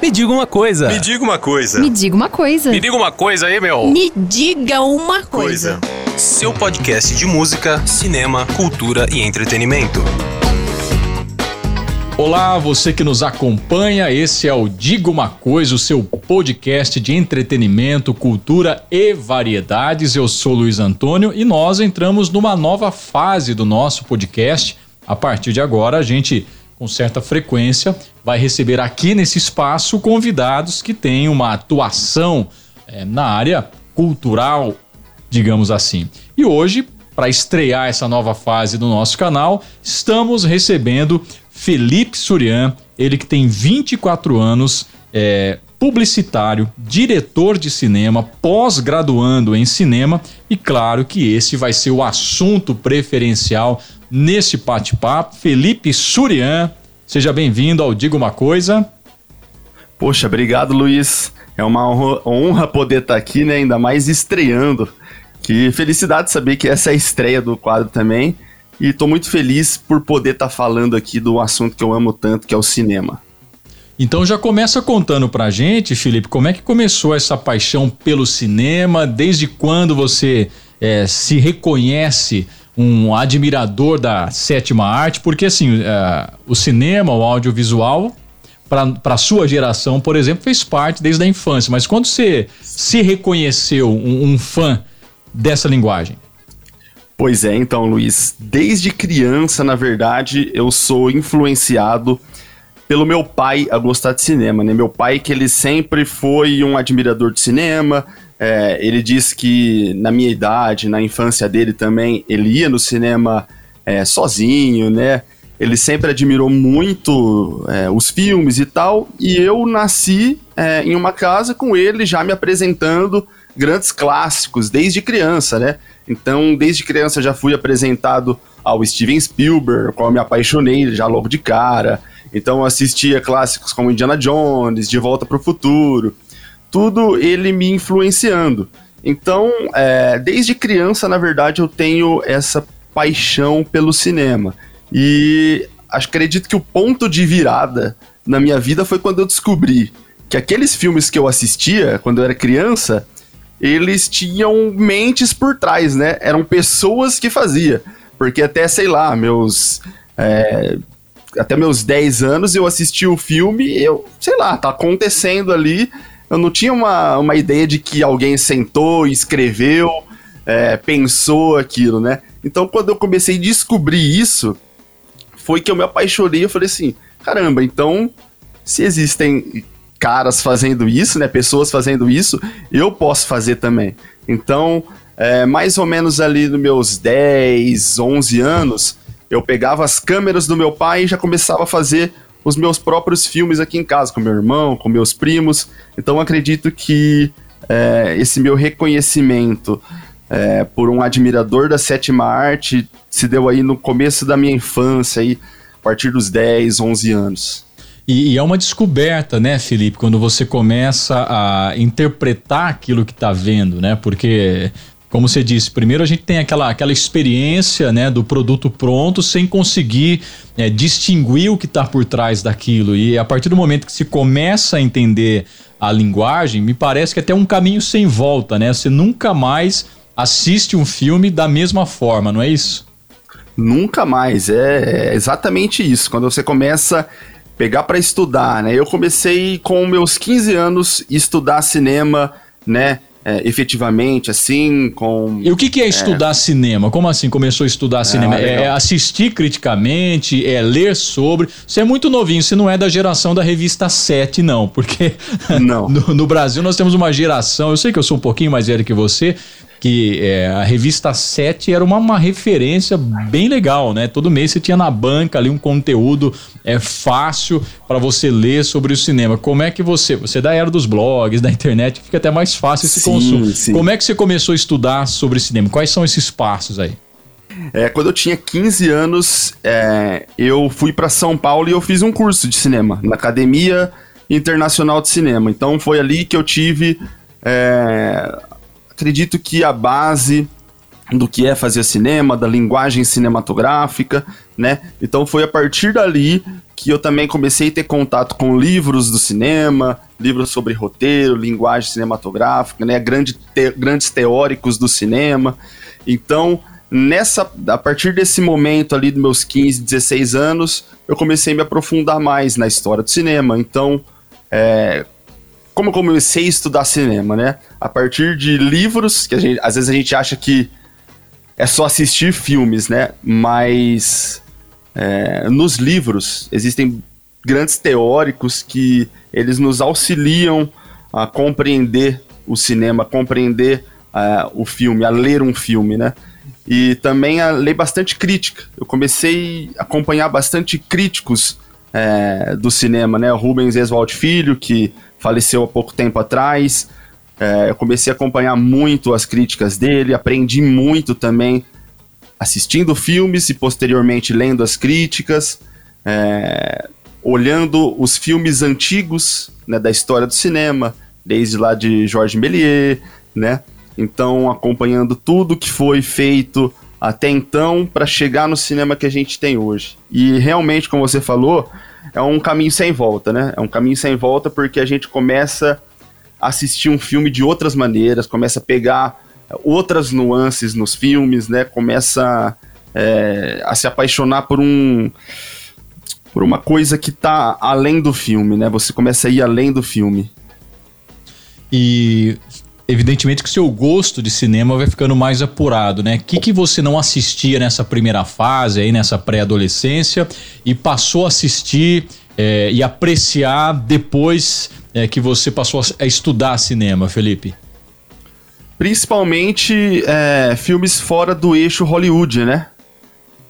Me diga uma coisa. Me diga uma coisa. Me diga uma coisa. Me diga uma coisa aí, meu. Me diga uma coisa. Coisa. Seu podcast de música, cinema, cultura e entretenimento. Olá, você que nos acompanha, esse é o Diga Uma Coisa, o seu podcast de entretenimento, cultura e variedades. Eu sou Luiz Antônio e nós entramos numa nova fase do nosso podcast. A partir de agora, a gente, com certa frequência, vai receber aqui nesse espaço convidados que têm uma atuação eh, na área cultural, digamos assim. E hoje, para estrear essa nova fase do nosso canal, estamos recebendo Felipe Surian, ele que tem 24 anos, é publicitário, diretor de cinema, pós-graduando em cinema e claro que esse vai ser o assunto preferencial nesse bate-papo. Felipe Surian, seja bem-vindo ao Diga Uma Coisa. Poxa, obrigado, Luiz. É uma honra, poder estar aqui, né? Ainda mais estreando. Que felicidade saber que essa é a estreia do quadro também. E tô muito feliz por poder estar falando aqui do assunto que eu amo tanto, que é o cinema. Então já começa contando pra gente, Felipe, como é que começou essa paixão pelo cinema? Desde quando você é, se reconhece um admirador da sétima arte? Porque assim, é, o cinema, o audiovisual, para sua geração, por exemplo, fez parte desde a infância. Mas quando você se reconheceu um, um fã dessa linguagem? Pois é, então, Luiz, desde criança, na verdade, eu sou influenciado pelo meu pai a gostar de cinema, né? Meu pai, que ele sempre foi um admirador de cinema, é, ele diz que na minha idade, na infância dele também, ele ia no cinema é, sozinho, né? Ele sempre admirou muito é, os filmes e tal, e eu nasci é, em uma casa com ele já me apresentando grandes clássicos desde criança, né? Então, desde criança já fui apresentado ao Steven Spielberg, qual eu me apaixonei já logo de cara. Então, assistia clássicos como Indiana Jones, De Volta para o Futuro. Tudo ele me influenciando. Então, é, desde criança, na verdade, eu tenho essa paixão pelo cinema. E acredito que o ponto de virada na minha vida foi quando eu descobri que aqueles filmes que eu assistia quando eu era criança eles tinham mentes por trás, né? Eram pessoas que fazia. Porque até, sei lá, meus. É, até meus 10 anos eu assisti o filme eu, sei lá, tá acontecendo ali. Eu não tinha uma, uma ideia de que alguém sentou, escreveu, é, pensou aquilo, né? Então quando eu comecei a descobrir isso, foi que eu me apaixonei. Eu falei assim: caramba, então se existem caras fazendo isso, né? Pessoas fazendo isso, eu posso fazer também. Então, é, mais ou menos ali nos meus 10, 11 anos, eu pegava as câmeras do meu pai e já começava a fazer os meus próprios filmes aqui em casa, com meu irmão, com meus primos. Então, acredito que é, esse meu reconhecimento é, por um admirador da sétima arte se deu aí no começo da minha infância, aí, a partir dos 10, 11 anos. E, e, é uma descoberta, né, Felipe, quando você começa a interpretar aquilo que está vendo, né? Porque, como você disse, primeiro a gente tem aquela, aquela experiência né, do produto pronto sem conseguir é, distinguir o que está por trás daquilo. E a partir do momento que se começa a entender a linguagem, me parece que é até um caminho sem volta, né? Você nunca mais assiste um filme da mesma forma, não é isso? Nunca mais, é, é exatamente isso. Quando você começa pegar para estudar, né? Eu comecei com meus 15 anos estudar cinema, né? É, efetivamente, assim, com. E o que, que é estudar é... cinema? Como assim começou a estudar ah, cinema? É assistir criticamente, é ler sobre. Você é muito novinho, você não é da geração da revista 7, não, porque não. no, no Brasil nós temos uma geração, eu sei que eu sou um pouquinho mais velho que você, que é, a revista 7 era uma, uma referência bem legal, né? Todo mês você tinha na banca ali um conteúdo é fácil para você ler sobre o cinema. Como é que você, você é da era dos blogs, da internet, fica até mais fácil esse sim, consumo. Sim. Como é que você começou a estudar sobre cinema? Quais são esses passos aí? É, quando eu tinha 15 anos, é, eu fui para São Paulo e eu fiz um curso de cinema na Academia Internacional de Cinema. Então foi ali que eu tive é, acredito que a base do que é fazer cinema, da linguagem cinematográfica, né? Então foi a partir dali que eu também comecei a ter contato com livros do cinema, livros sobre roteiro, linguagem cinematográfica, né, grande te, grandes teóricos do cinema. Então, nessa a partir desse momento ali dos meus 15, 16 anos, eu comecei a me aprofundar mais na história do cinema. Então, é, como eu comecei a estudar cinema, né? A partir de livros, que gente, às vezes a gente acha que é só assistir filmes, né? Mas é, nos livros existem grandes teóricos que eles nos auxiliam a compreender o cinema, compreender uh, o filme, a ler um filme, né? E também a ler bastante crítica. Eu comecei a acompanhar bastante críticos é, do cinema, né? O Rubens Eswald Filho, que faleceu há pouco tempo atrás. É, eu comecei a acompanhar muito as críticas dele, aprendi muito também assistindo filmes e posteriormente lendo as críticas, é, olhando os filmes antigos né, da história do cinema, desde lá de Georges Méliès, né? Então, acompanhando tudo que foi feito até então para chegar no cinema que a gente tem hoje. E realmente, como você falou, é um caminho sem volta, né? É um caminho sem volta porque a gente começa a assistir um filme de outras maneiras, começa a pegar outras nuances nos filmes, né? Começa é, a se apaixonar por um por uma coisa que tá além do filme, né? Você começa a ir além do filme. E evidentemente que o seu gosto de cinema vai ficando mais apurado, né? O que, que você não assistia nessa primeira fase, aí nessa pré-adolescência, e passou a assistir é, e apreciar depois é, que você passou a estudar cinema, Felipe? Principalmente é, filmes fora do eixo Hollywood, né?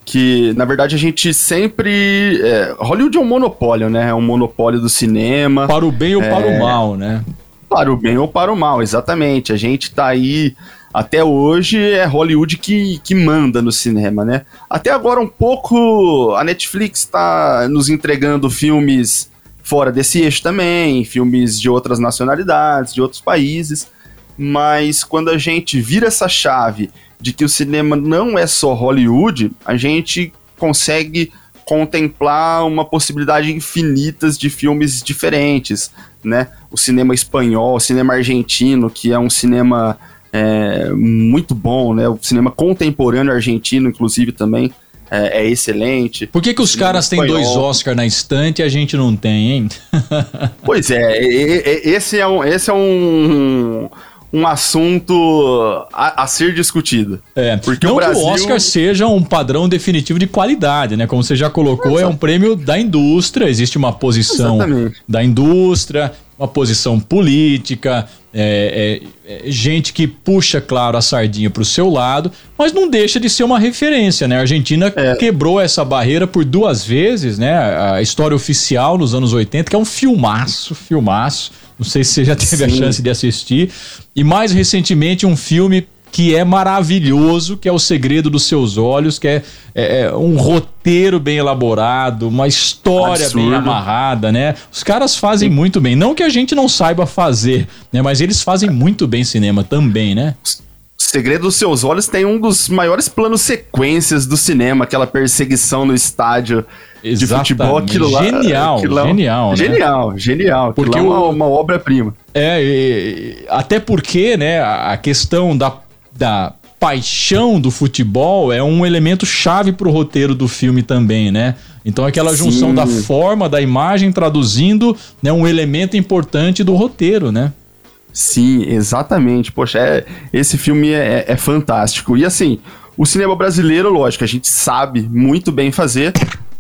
Que, na verdade, a gente sempre. Hollywood é um monopólio, né? É um monopólio do cinema. Para o bem ou para o é, mal, né? Para o bem ou para o mal, exatamente. A gente tá aí. Até hoje é Hollywood que, que manda no cinema, né? Até agora, um pouco. A Netflix está nos entregando filmes fora desse eixo também, filmes de outras nacionalidades, de outros países mas quando a gente vira essa chave de que o cinema não é só Hollywood, a gente consegue contemplar uma possibilidade infinitas de filmes diferentes, né? O cinema espanhol, o cinema argentino, que é um cinema é, muito bom, né? O cinema contemporâneo argentino, inclusive, também é, é excelente. Por que, que os caras têm dois Oscars na estante e a gente não tem, hein? pois é, esse é um, esse é um, um assunto a, a, ser discutido. É, porque não o Brasil... que o Oscar seja um padrão definitivo de qualidade, né? Como você já colocou, Exato. é um prêmio da indústria, existe uma posição Exatamente. da indústria, uma posição política, é, é, é, gente que puxa, claro, a sardinha para o seu lado, mas não deixa de ser uma referência, né? A Argentina é. quebrou essa barreira por duas vezes, né? A história oficial nos anos 80, que é um filmaço, filmaço não sei se você já teve Sim. a chance de assistir. E mais recentemente, um filme que é maravilhoso, que é O Segredo dos Seus Olhos, que é, é, é um roteiro bem elaborado, uma história Absurdo. bem amarrada, né? Os caras fazem muito bem. Não que a gente não saiba fazer, né? Mas eles fazem muito bem cinema também, né? Segredo dos Seus Olhos tem um dos maiores planos sequências do cinema, aquela perseguição no estádio Exatamente. de futebol, aquilo lá. Genial, aquilo lá, genial, né? Genial, genial. Porque é uma, uma obra-prima. É, e, até porque, né, a questão da, da paixão do futebol é um elemento chave pro roteiro do filme também, né? Então aquela junção Sim. da forma, da imagem traduzindo né, um elemento importante do roteiro, né? Sim, exatamente. Poxa, é, esse filme é, é, fantástico. E assim, o cinema brasileiro, lógico, a gente sabe muito bem fazer,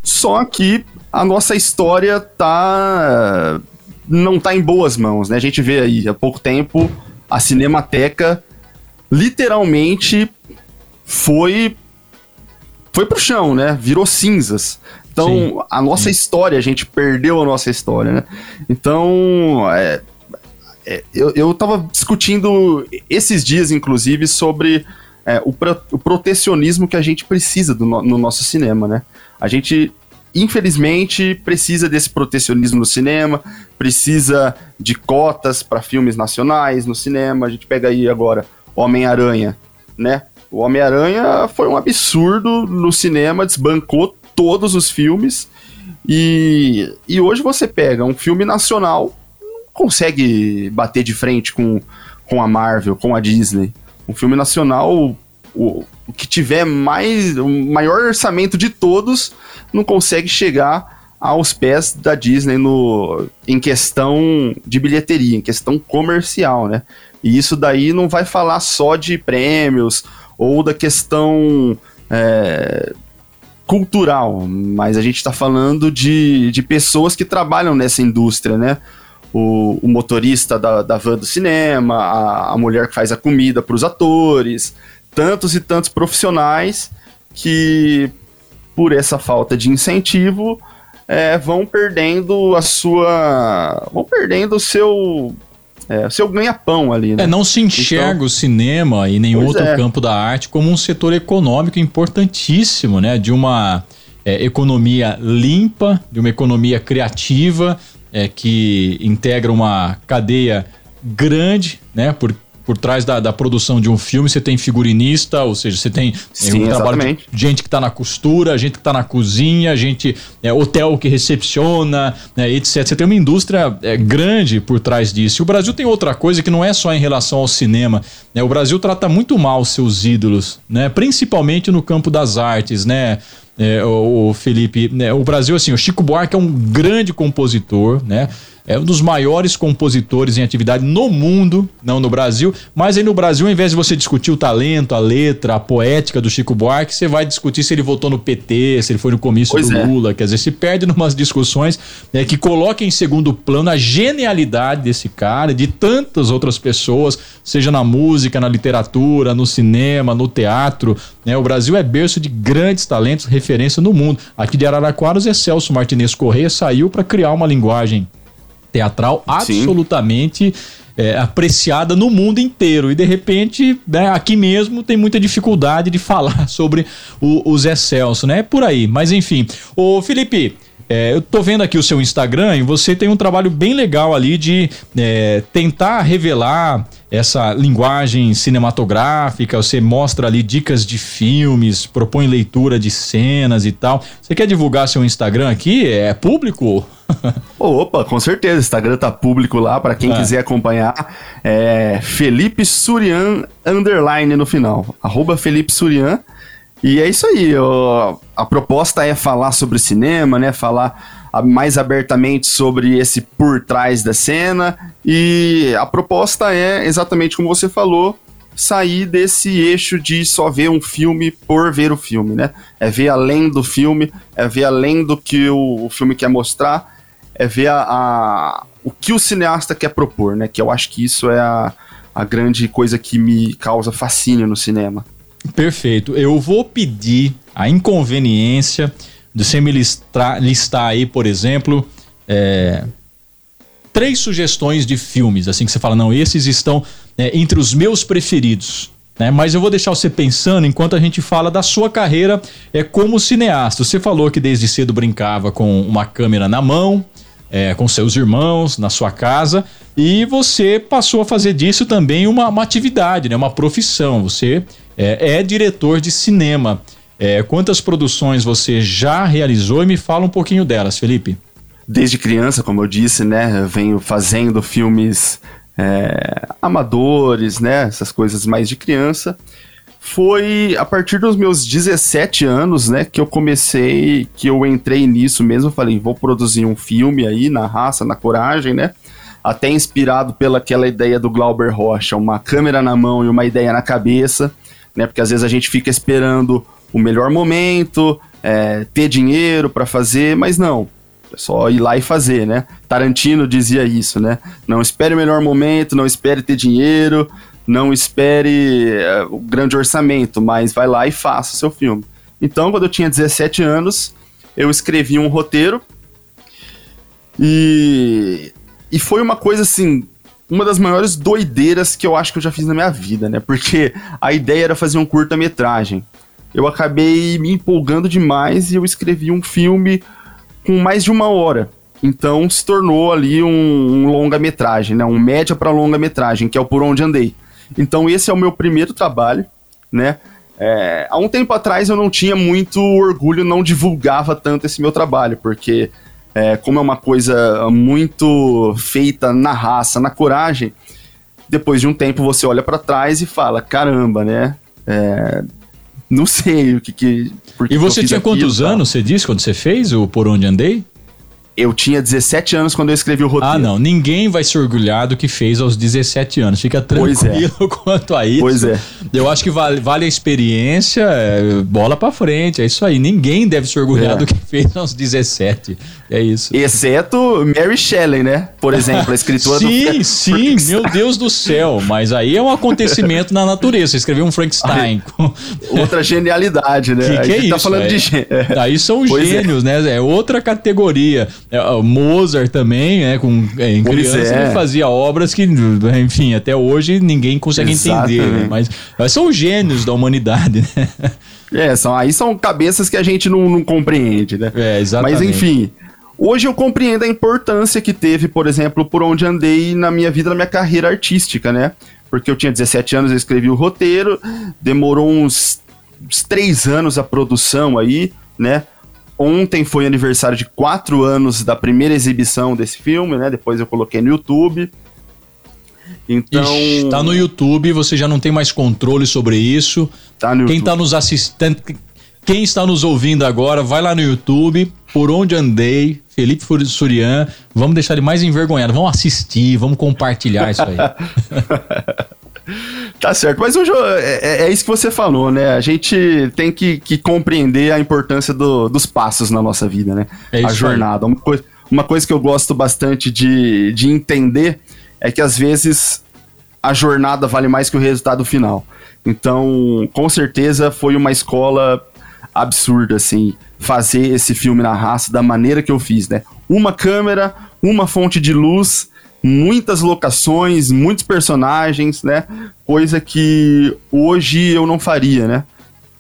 só que a nossa história tá. não tá em boas mãos, né? A gente vê aí há pouco tempo a Cinemateca literalmente foi. foi pro chão, né? Virou cinzas. Então, Sim. a nossa história, a gente perdeu a nossa história, né? Então, é, é, eu, eu tava discutindo esses dias, inclusive, sobre é, o, pro, o, protecionismo que a gente precisa do, no, no nosso cinema, né? A gente, infelizmente, precisa desse protecionismo no cinema, precisa de cotas para filmes nacionais no cinema. A gente pega aí agora Homem-Aranha, né? O Homem-Aranha foi um absurdo no cinema, desbancou todos os filmes E, e hoje você pega um filme nacional, consegue bater de frente com, com a Marvel, com a Disney. Um filme nacional, o, o que tiver mais o maior orçamento de todos, não consegue chegar aos pés da Disney no, em questão de bilheteria, em questão comercial, né? E isso daí não vai falar só de prêmios ou da questão é, cultural, mas a gente está falando de, de pessoas que trabalham nessa indústria, né? O, o motorista da, da van do cinema, a, a mulher que faz a comida para os atores, tantos e tantos profissionais que, por essa falta de incentivo, é, vão perdendo a sua. vão perdendo o seu. É, seu ganha-pão ali, né? É, não se enxerga então, o cinema e nenhum outro é. campo da arte como um setor econômico importantíssimo, né? De uma é, economia limpa, de uma economia criativa, é, que integra uma cadeia grande, né? Por, por trás da, da, produção de um filme, você tem figurinista, ou seja, você tem Sim, um trabalho de gente que está na costura, gente que está na cozinha, gente, é, hotel que recepciona, né, etc. Você tem uma indústria é, grande por trás disso. E o Brasil tem outra coisa que não é só em relação ao cinema. Né, o Brasil trata muito mal seus ídolos, né, principalmente no campo das artes, né? É, o, Felipe, né, o Brasil, assim, o Chico Buarque é um grande compositor, né? É um dos maiores compositores em atividade no mundo, não no Brasil. Mas aí no Brasil, ao invés de você discutir o talento, a letra, a poética do Chico Buarque, você vai discutir se ele votou no PT, se ele foi no comício pois do é. Lula. Quer dizer, se perde numas discussões né, que colocam em segundo plano a genialidade desse cara e de tantas outras pessoas, seja na música, na literatura, no cinema, no teatro. Né? O Brasil é berço de grandes talentos, referência no mundo. Aqui de Araraquara, o Zé Celso Martinez Correia saiu para criar uma linguagem teatral absolutamente é, apreciada no mundo inteiro. E de repente, né, aqui mesmo tem muita dificuldade de falar sobre o, o Zé Celso, né? É por aí. Mas enfim. Ô, Felipe. É, eu tô vendo aqui o seu Instagram e você tem um trabalho bem legal ali de é, tentar revelar essa linguagem cinematográfica, você mostra ali dicas de filmes, propõe leitura de cenas e tal. Você quer divulgar seu Instagram aqui? É público? Opa, com certeza. O Instagram tá público lá para quem é. quiser acompanhar. É Felipe Surian underline no final. Arroba Felipe Surian. E é isso aí. Ó, a proposta é falar sobre cinema, né? Falar mais abertamente sobre esse por trás da cena. E a proposta é exatamente como você falou, sair desse eixo de só ver um filme por ver o filme, né? É ver além do filme, é ver além do que o, o filme quer mostrar, é ver a, a, o que o cineasta quer propor, né? Que eu acho que isso é a, a grande coisa que me causa fascínio no cinema. Perfeito. Eu vou pedir a inconveniência de você me listar, listar aí, por exemplo, é, três sugestões de filmes, assim que você fala, não, esses estão é, entre os meus preferidos. Né? Mas eu vou deixar você pensando enquanto a gente fala da sua carreira é, como cineasta. Você falou que desde cedo brincava com uma câmera na mão, é, com seus irmãos, na sua casa, e você passou a fazer disso também uma, uma atividade, né? uma profissão. Você é, é diretor de cinema. É, quantas produções você já realizou e me fala um pouquinho delas, Felipe? Desde criança, como eu disse, né, eu venho fazendo filmes é, amadores, né, essas coisas mais de criança. Foi a partir dos meus 17 anos, né, que eu comecei, que eu entrei nisso mesmo. Falei, vou produzir um filme aí na raça, na coragem, né? Até inspirado pelaquela ideia do Glauber Rocha, uma câmera na mão e uma ideia na cabeça, né? Porque às vezes a gente fica esperando o melhor momento, é, ter dinheiro para fazer, mas não. É só ir lá e fazer, né? Tarantino dizia isso, né? Não espere o melhor momento, não espere ter dinheiro, não espere é, o grande orçamento, mas vai lá e faça o seu filme. Então, quando eu tinha 17 anos, eu escrevi um roteiro e, e foi uma coisa assim, uma das maiores doideiras que eu acho que eu já fiz na minha vida, né? Porque a ideia era fazer um curta-metragem eu acabei me empolgando demais e eu escrevi um filme com mais de uma hora. Então se tornou ali um, um longa-metragem, né? Um média para longa-metragem, que é o Por Onde Andei. Então esse é o meu primeiro trabalho, né? É, há um tempo atrás eu não tinha muito orgulho, não divulgava tanto esse meu trabalho, porque é, como é uma coisa muito feita na raça, na coragem, depois de um tempo você olha para trás e fala, caramba, né? É, não sei o que que. e você tinha quantos anos, você disse, quando você fez o Por Onde Andei? Eu tinha 17 anos quando eu escrevi o roteiro. Ah, não. Ninguém vai se orgulhar do que fez aos 17 anos. Fica tranquilo é. quanto a isso. Pois é. Eu acho que vale, vale a experiência, é, bola pra frente. É isso aí. Ninguém deve se orgulhar é. do que fez aos 17. É isso. Exceto Mary Shelley, né? Por exemplo, a escritora sim, do... Sim, sim. Meu Deus do céu. Mas aí é um acontecimento na natureza. Você escreveu um Frankenstein. Outra genialidade, né? Que, que é tá isso? Tá falando é. de... Aí são pois é. gênios, né? É outra categoria. É, Mozart também, né? Com, é, em criança é. ele fazia obras que, enfim, até hoje ninguém consegue Exatamente. entender, né? Mas, mas são gênios da humanidade, né? É, são, aí são cabeças que a gente não, não compreende, né? É, exatamente. Mas enfim, hoje eu compreendo a importância que teve, por exemplo, por onde andei na minha vida, na minha carreira artística, né? Porque eu tinha 17 anos, eu escrevi o roteiro, demorou uns, uns 3 anos a produção aí, né? Ontem foi aniversário de quatro anos da primeira exibição desse filme, né? Depois eu coloquei no YouTube. Então. Ixi, tá no YouTube, você já não tem mais controle sobre isso. Tá no Quem YouTube. tá nos assistindo. Quem está nos ouvindo agora, vai lá no YouTube, Por Onde Andei, Felipe Surian. Vamos deixar ele mais envergonhado. Vamos assistir, vamos compartilhar isso aí. Tá certo, mas hoje é, é, é, isso que você falou, né? A gente tem que, que compreender a importância do, dos passos na nossa vida, né? É a jornada. Uma coisa, uma coisa que eu gosto bastante de, de entender é que às vezes a jornada vale mais que o resultado final. Então, com certeza foi uma escola absurda, assim, fazer esse filme na raça da maneira que eu fiz, né? Uma câmera, uma fonte de luz muitas locações, muitos personagens, né? Coisa que hoje eu não faria, né?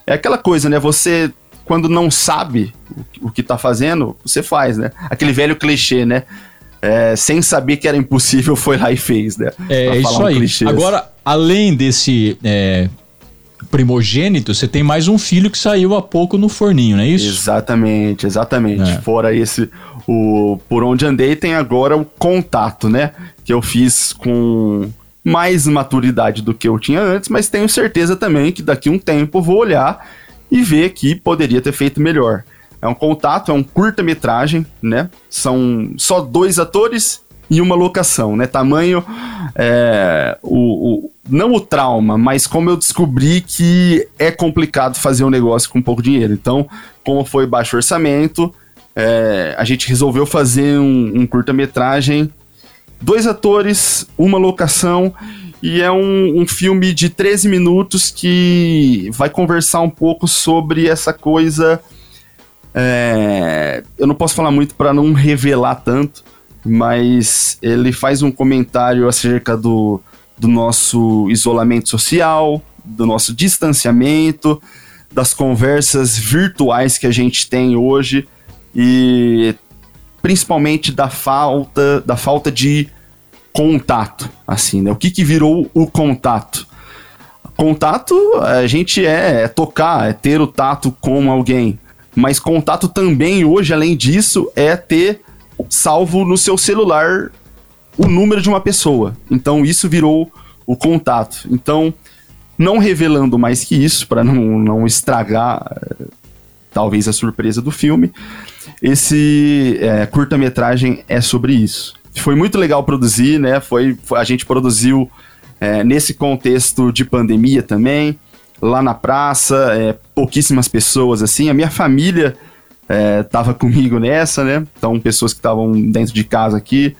É aquela coisa, né? Você, quando não sabe o que tá fazendo, você faz, né? Aquele velho clichê, né? É, sem saber que era impossível, foi lá e fez, né? É isso um aí. Clichê. Agora, além desse é, primogênito, você tem mais um filho que saiu há pouco no forninho, não é isso? Exatamente, exatamente. É. Fora esse, o Por Onde Andei tem agora o Contato, né? Que eu fiz com mais maturidade do que eu tinha antes, mas tenho certeza também que daqui a um tempo vou olhar e ver que poderia ter feito melhor. É um contato, é um curta-metragem, né? São só dois atores e uma locação, né? Tamanho, é, o, o, não o trauma, mas como eu descobri que é complicado fazer um negócio com pouco dinheiro. Então, como foi baixo orçamento, é, a gente resolveu fazer um, um curta-metragem, dois atores, uma locação, e é um, um, filme de 13 minutos que vai conversar um pouco sobre essa coisa. É, eu não posso falar muito para não revelar tanto, mas ele faz um comentário acerca do, do nosso isolamento social, do nosso distanciamento, das conversas virtuais que a gente tem hoje e principalmente da falta da falta de contato, assim, né? O que que virou o contato? Contato, a gente é, é tocar, é ter o tato com alguém, mas contato também hoje, além disso, é ter salvo no seu celular o número de uma pessoa. Então isso virou o contato. Então, não revelando mais que isso, para não, não estragar eh, talvez a surpresa do filme, esse é, curta-metragem é sobre isso. Foi muito legal produzir, né? Foi, a gente produziu é, nesse contexto de pandemia também, lá na praça, é, pouquíssimas pessoas assim. A minha família estava comigo nessa, né? Então, pessoas que estavam dentro de casa aqui,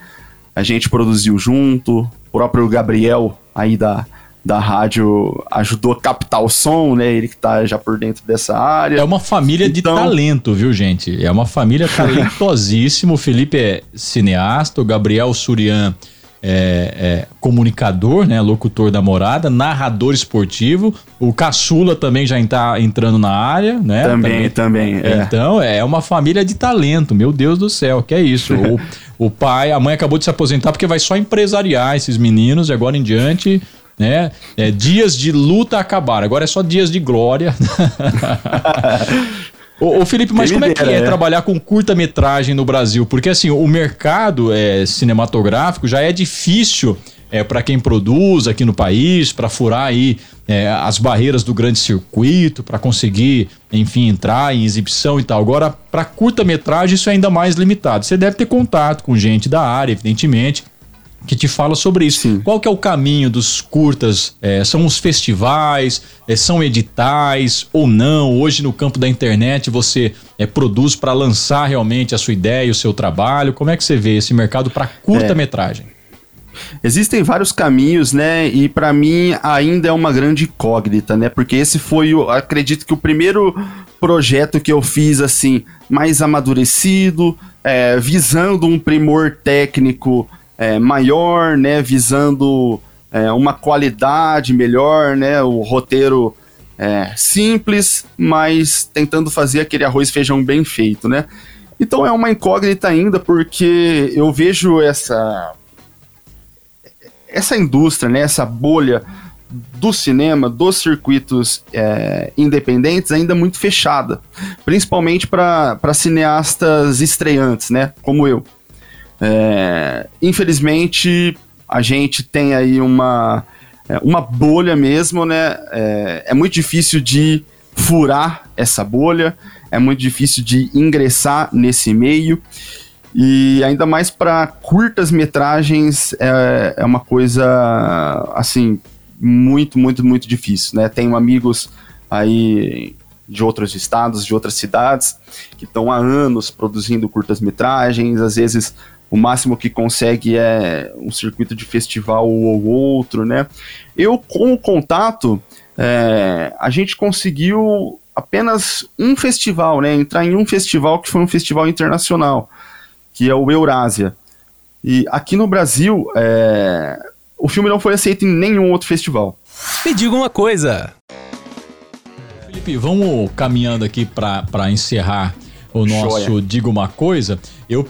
a gente produziu junto. O próprio Gabriel aí da da rádio ajudou a captar o som, né? Ele que tá já por dentro dessa área. É uma família então... de talento, viu, gente? É uma família talentosíssima. o Felipe é cineasta, o Gabriel Surian é, é, comunicador, né? Locutor da morada, narrador esportivo. O Caçula também já está entrando na área, né? Também, também. também é. Então, é uma família de talento, meu Deus do céu, que é isso. o, o pai, a mãe acabou de se aposentar porque vai só empresariar esses meninos e agora em diante né? É, dias de luta acabaram, agora é só dias de glória. Ô, ô, Felipe, mas como é que é, é trabalhar com curta-metragem no Brasil? Porque assim, o mercado é, cinematográfico já é difícil é, para quem produz aqui no país, para furar aí é, as barreiras do grande circuito, para conseguir, enfim, entrar em exibição e tal. Agora, para curta-metragem, isso é ainda mais limitado. Você deve ter contato com gente da área, evidentemente que te fala sobre isso. Sim. Qual que é o caminho dos curtas? É, são os festivais? É, são editais ou não? Hoje no campo da internet você é, produz para lançar realmente a sua ideia, o seu trabalho. Como é que você vê esse mercado para curta-metragem? É. Existem vários caminhos, né? E para mim ainda é uma grande incógnita, né? Porque esse foi, o, acredito que o primeiro projeto que eu fiz assim mais amadurecido, é, visando um primor técnico é, maior, né, visando é, uma qualidade melhor, né, o roteiro é, simples, mas tentando fazer aquele arroz e feijão bem feito, né. Então é uma incógnita ainda, porque eu vejo essa essa indústria, né, essa bolha do cinema, dos circuitos é, independentes, ainda muito fechada, principalmente para cineastas estreantes, né, como eu. É, infelizmente, a gente tem aí uma, é, uma bolha mesmo, né? É, é muito difícil de furar essa bolha, é muito difícil de ingressar nesse meio. E ainda mais para curtas metragens é, é uma coisa assim muito, muito, muito difícil, né? Tenho amigos aí de outros estados, de outras cidades, que estão há anos produzindo curtas metragens, às vezes o máximo que consegue é um circuito de festival ou outro, né? Eu, com o contato, é, a gente conseguiu apenas um festival, né? Entrar em um festival que foi um festival internacional, que é o Eurásia. E aqui no Brasil, é, o filme não foi aceito em nenhum outro festival. Me diga uma coisa. Felipe, vamos caminhando aqui para encerrar o nosso Joia. Diga uma coisa. Eu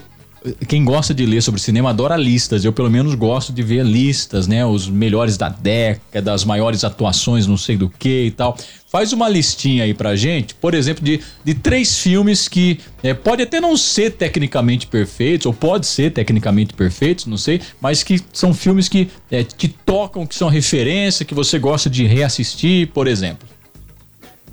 quem gosta de ler sobre cinema adora listas. Eu, pelo menos, gosto de ver listas, né? Os melhores da década, as maiores atuações, não sei do que e tal. Faz uma listinha aí pra gente, por exemplo, de, de três filmes que é, pode até não ser tecnicamente perfeitos, ou pode ser tecnicamente perfeitos, não sei, mas que são filmes que é, te tocam, que são referência, que você gosta de reassistir, por exemplo.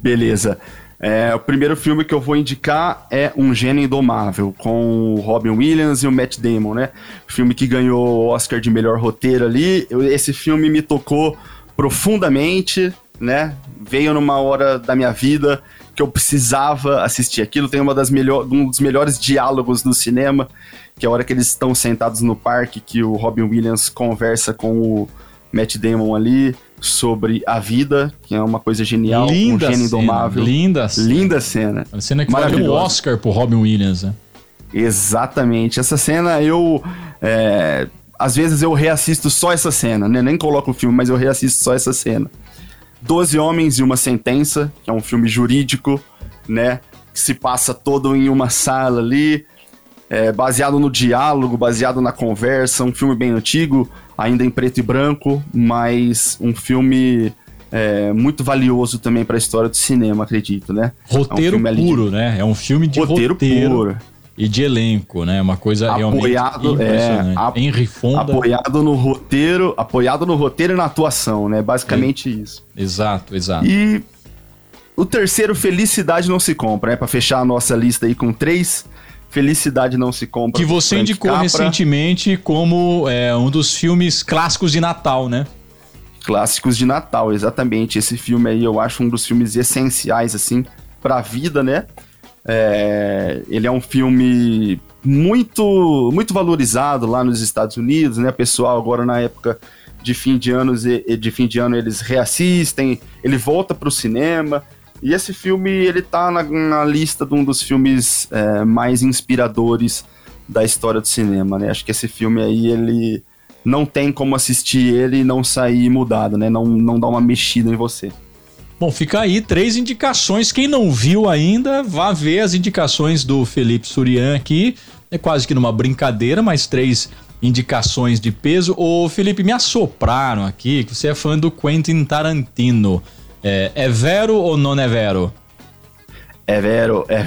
Beleza. É, o primeiro filme que eu vou indicar é Um Gênio Indomável, com o Robin Williams e o Matt Damon, né? Filme que ganhou o Oscar de melhor roteiro ali. Esse filme me tocou profundamente, né? Veio numa hora da minha vida que eu precisava assistir aquilo. Tem uma das melhor, um dos melhores diálogos do cinema, que é a hora que eles estão sentados no parque, que o Robin Williams conversa com o Matt Damon ali sobre a vida, que é uma coisa genial, linda um gênio indomável. Linda cena. Linda cena. A cena que valeu o Oscar pro Robin Williams, né? Exatamente. Essa cena eu. É, às vezes eu reassisto só essa cena, né? Nem coloco o filme, mas eu reassisto só essa cena. Doze Homens e uma Sentença, que é um filme jurídico, né? Que se passa todo em uma sala ali, é, baseado no diálogo, baseado na conversa, um filme bem antigo ainda em preto e branco, mas um filme é, muito valioso também para a história do cinema, acredito, né? Roteiro é um puro, de... né? É um filme de roteiro, roteiro puro. E de elenco, né? Uma coisa apoiado, realmente é, Henry Fonda. Apoiado no roteiro, apoiado no roteiro e na atuação, né? Basicamente é. isso. Exato, exato. E o terceiro, Felicidade Não Se Compra, né? Para fechar a nossa lista aí com três Felicidade Não Se Compra. Que você indicou Capra. recentemente como é, um dos filmes clássicos de Natal, né? Clássicos de Natal, exatamente. Esse filme aí eu acho um dos filmes essenciais, assim, pra vida, né? É, ele é um filme muito muito valorizado lá nos Estados Unidos, né? Pessoal, agora na época de fim de anos de fim de ano eles reassistem, ele volta para o cinema. E esse filme, ele tá na, na lista de um dos filmes é, mais inspiradores da história do cinema, né? Acho que esse filme aí, ele não tem como assistir ele e não sair mudado, né? Não, não dá uma mexida em você. Bom, fica aí três indicações. Quem não viu ainda, vá ver as indicações do Felipe Surian aqui. É quase que numa brincadeira, mas três indicações de peso. Ô, Felipe, me assopraram aqui que você é fã do Quentin Tarantino. É, é vero ou não é vero? É vero, é,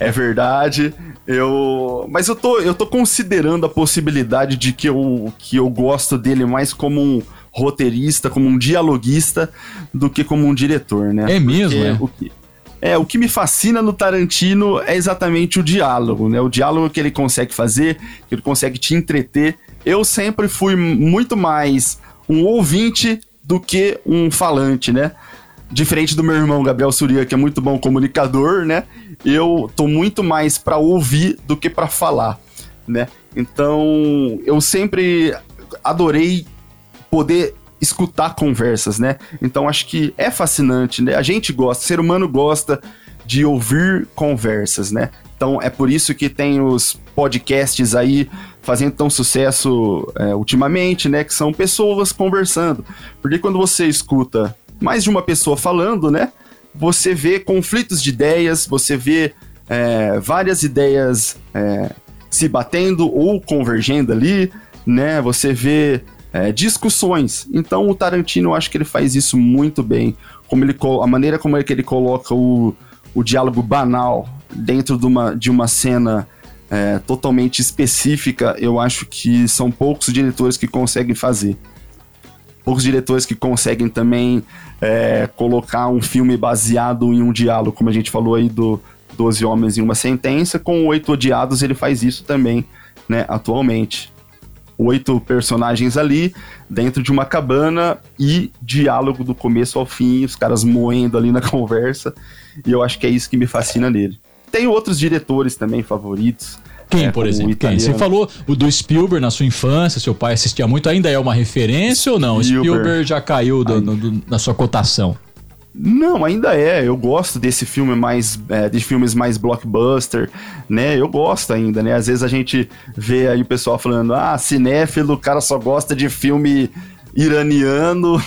é verdade. Eu, mas eu tô, eu tô considerando a possibilidade de que eu, que eu gosto dele mais como um roteirista, como um dialoguista, do que como um diretor, né? É mesmo, é? O que, é, o que me fascina no Tarantino é exatamente o diálogo, né? O diálogo que ele consegue fazer, que ele consegue te entreter. Eu sempre fui muito mais um ouvinte do que um falante, né? Diferente do meu irmão Gabriel Suria, que é muito bom comunicador, né? Eu tô muito mais para ouvir do que para falar, né? Então, eu sempre adorei poder escutar conversas, né? Então acho que é fascinante, né? A gente gosta, o ser humano gosta de ouvir conversas, né? Então é por isso que tem os podcasts aí fazendo tão sucesso é, ultimamente, né? Que são pessoas conversando. Porque quando você escuta mais de uma pessoa falando, né? Você vê conflitos de ideias, você vê é, várias ideias é, se batendo ou convergendo ali, né? Você vê é, discussões. Então o Tarantino, eu acho que ele faz isso muito bem. Como ele, a maneira como é que ele coloca o, o diálogo banal dentro de uma, de uma cena é, totalmente específica, eu acho que são poucos diretores que conseguem fazer poucos diretores que conseguem também é, colocar um filme baseado em um diálogo, como a gente falou aí do Doze Homens em uma Sentença, com Oito Odiados ele faz isso também, né, atualmente. Oito personagens ali, dentro de uma cabana e diálogo do começo ao fim, os caras moendo ali na conversa, e eu acho que é isso que me fascina nele. Tem outros diretores também favoritos, quem, é, por exemplo? Quem? Você falou o do Spielberg na sua infância, seu pai assistia muito, ainda é uma referência ou não? Spielberg, Spielberg já caiu do, do, do, na sua cotação? Não, ainda é. Eu gosto desse filme mais. É, de filmes mais blockbuster, né? Eu gosto ainda, né? Às vezes a gente vê aí o pessoal falando, ah, cinéfilo, o cara só gosta de filme iraniano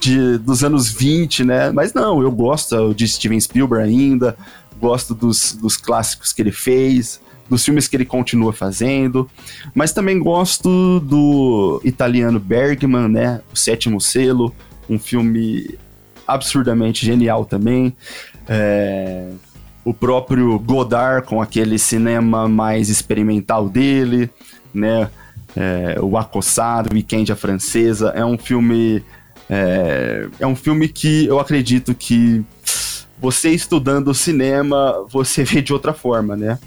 de, dos anos 20, né? Mas não, eu gosto de Steven Spielberg ainda, gosto dos, dos clássicos que ele fez dos filmes que ele continua fazendo, mas também gosto do italiano Bergman, né? O Sétimo Selo, um filme absurdamente genial também. É, o próprio Godard com aquele cinema mais experimental dele, né? É, o Acossado, Weekend a Francesa, é um filme é, é um filme que eu acredito que você estudando cinema, você vê de outra forma, né?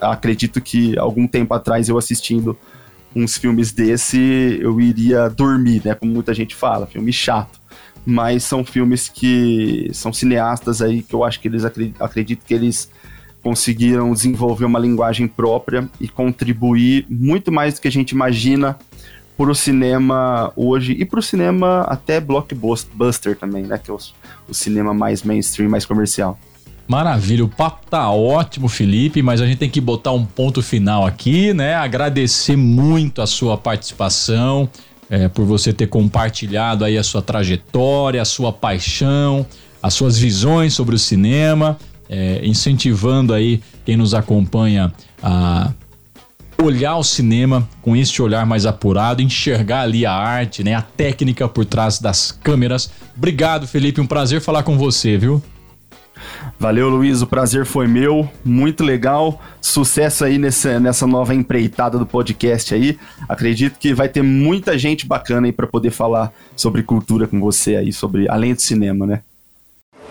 acredito que algum tempo atrás eu assistindo uns filmes desse, eu iria dormir, né? Como muita gente fala, filme chato. Mas são filmes que são cineastas aí que eu acho que eles acredito que eles conseguiram desenvolver uma linguagem própria e contribuir muito mais do que a gente imagina para o cinema hoje e para o cinema até blockbuster também, né? Que é o, o cinema mais mainstream, mais comercial. Maravilha, o papo tá ótimo, Felipe, mas a gente tem que botar um ponto final aqui, né? Agradecer muito a sua participação, é, por você ter compartilhado aí a sua trajetória, a sua paixão, as suas visões sobre o cinema, é, incentivando aí quem nos acompanha a olhar o cinema com este olhar mais apurado, enxergar ali a arte, né, a técnica por trás das câmeras. Obrigado, Felipe, um prazer falar com você, viu? Valeu, Luiz, o prazer foi meu, muito legal. Sucesso aí nessa, nessa nova empreitada do podcast aí. Acredito que vai ter muita gente bacana aí para poder falar sobre cultura com você aí, sobre além do cinema, né?